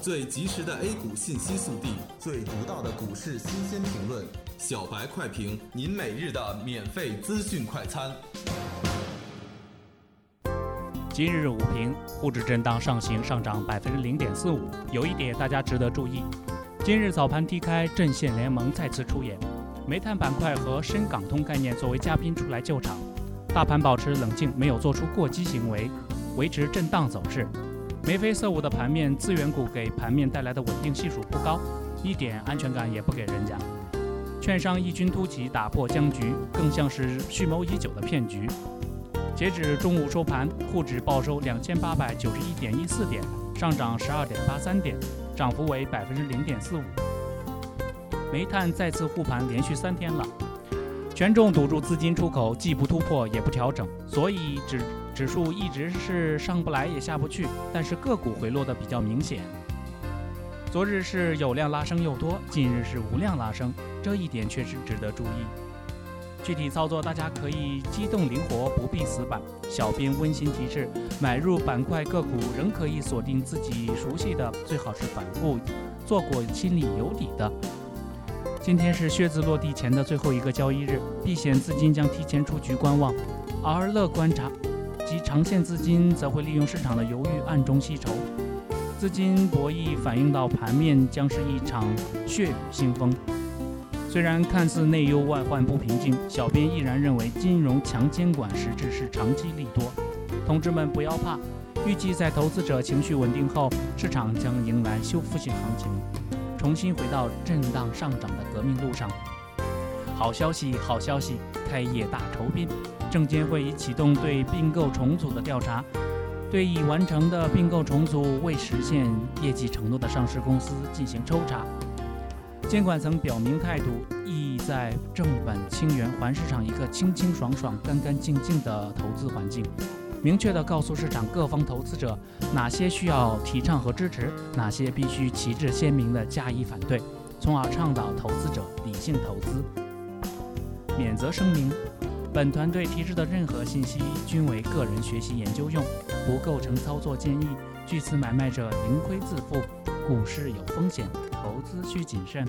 最及时的 A 股信息速递，最独到的股市新鲜评论，小白快评，您每日的免费资讯快餐。今日午评，沪指震荡上行，上涨百分之零点四五。有一点大家值得注意，今日早盘低开，阵线联盟再次出演，煤炭板块和深港通概念作为嘉宾出来救场。大盘保持冷静，没有做出过激行为，维持震荡走势。眉飞色舞的盘面，资源股给盘面带来的稳定系数不高，一点安全感也不给人家。券商异军突起，打破僵局，更像是蓄谋已久的骗局。截止中午收盘，沪指报收两千八百九十一点一四点，上涨十二点八三点，涨幅为百分之零点四五。煤炭再次护盘，连续三天了。权重堵住资金出口，既不突破也不调整，所以指指数一直是上不来也下不去。但是个股回落的比较明显。昨日是有量拉升又多，近日是无量拉升，这一点确实值得注意。具体操作大家可以机动灵活，不必死板。小编温馨提示：买入板块个股仍可以锁定自己熟悉的，最好是反复做过、心里有底的。今天是靴子落地前的最后一个交易日，避险资金将提前出局观望，而乐观查及长线资金则会利用市场的犹豫暗中吸筹。资金博弈反映到盘面将是一场血雨腥风。虽然看似内忧外患不平静，小编依然认为金融强监管实质是长期利多。同志们不要怕，预计在投资者情绪稳定后，市场将迎来修复性行情。重新回到震荡上涨的革命路上。好消息，好消息！开业大酬宾，证监会已启动对并购重组的调查，对已完成的并购重组未实现业绩承诺的上市公司进行抽查。监管层表明态度，意在正本清源，还市场一个清清爽爽、干干净净的投资环境。明确地告诉市场各方投资者，哪些需要提倡和支持，哪些必须旗帜鲜明地加以反对，从而倡导投资者理性投资。免责声明：本团队提示的任何信息均为个人学习研究用，不构成操作建议。据此买卖者盈亏自负。股市有风险，投资需谨慎。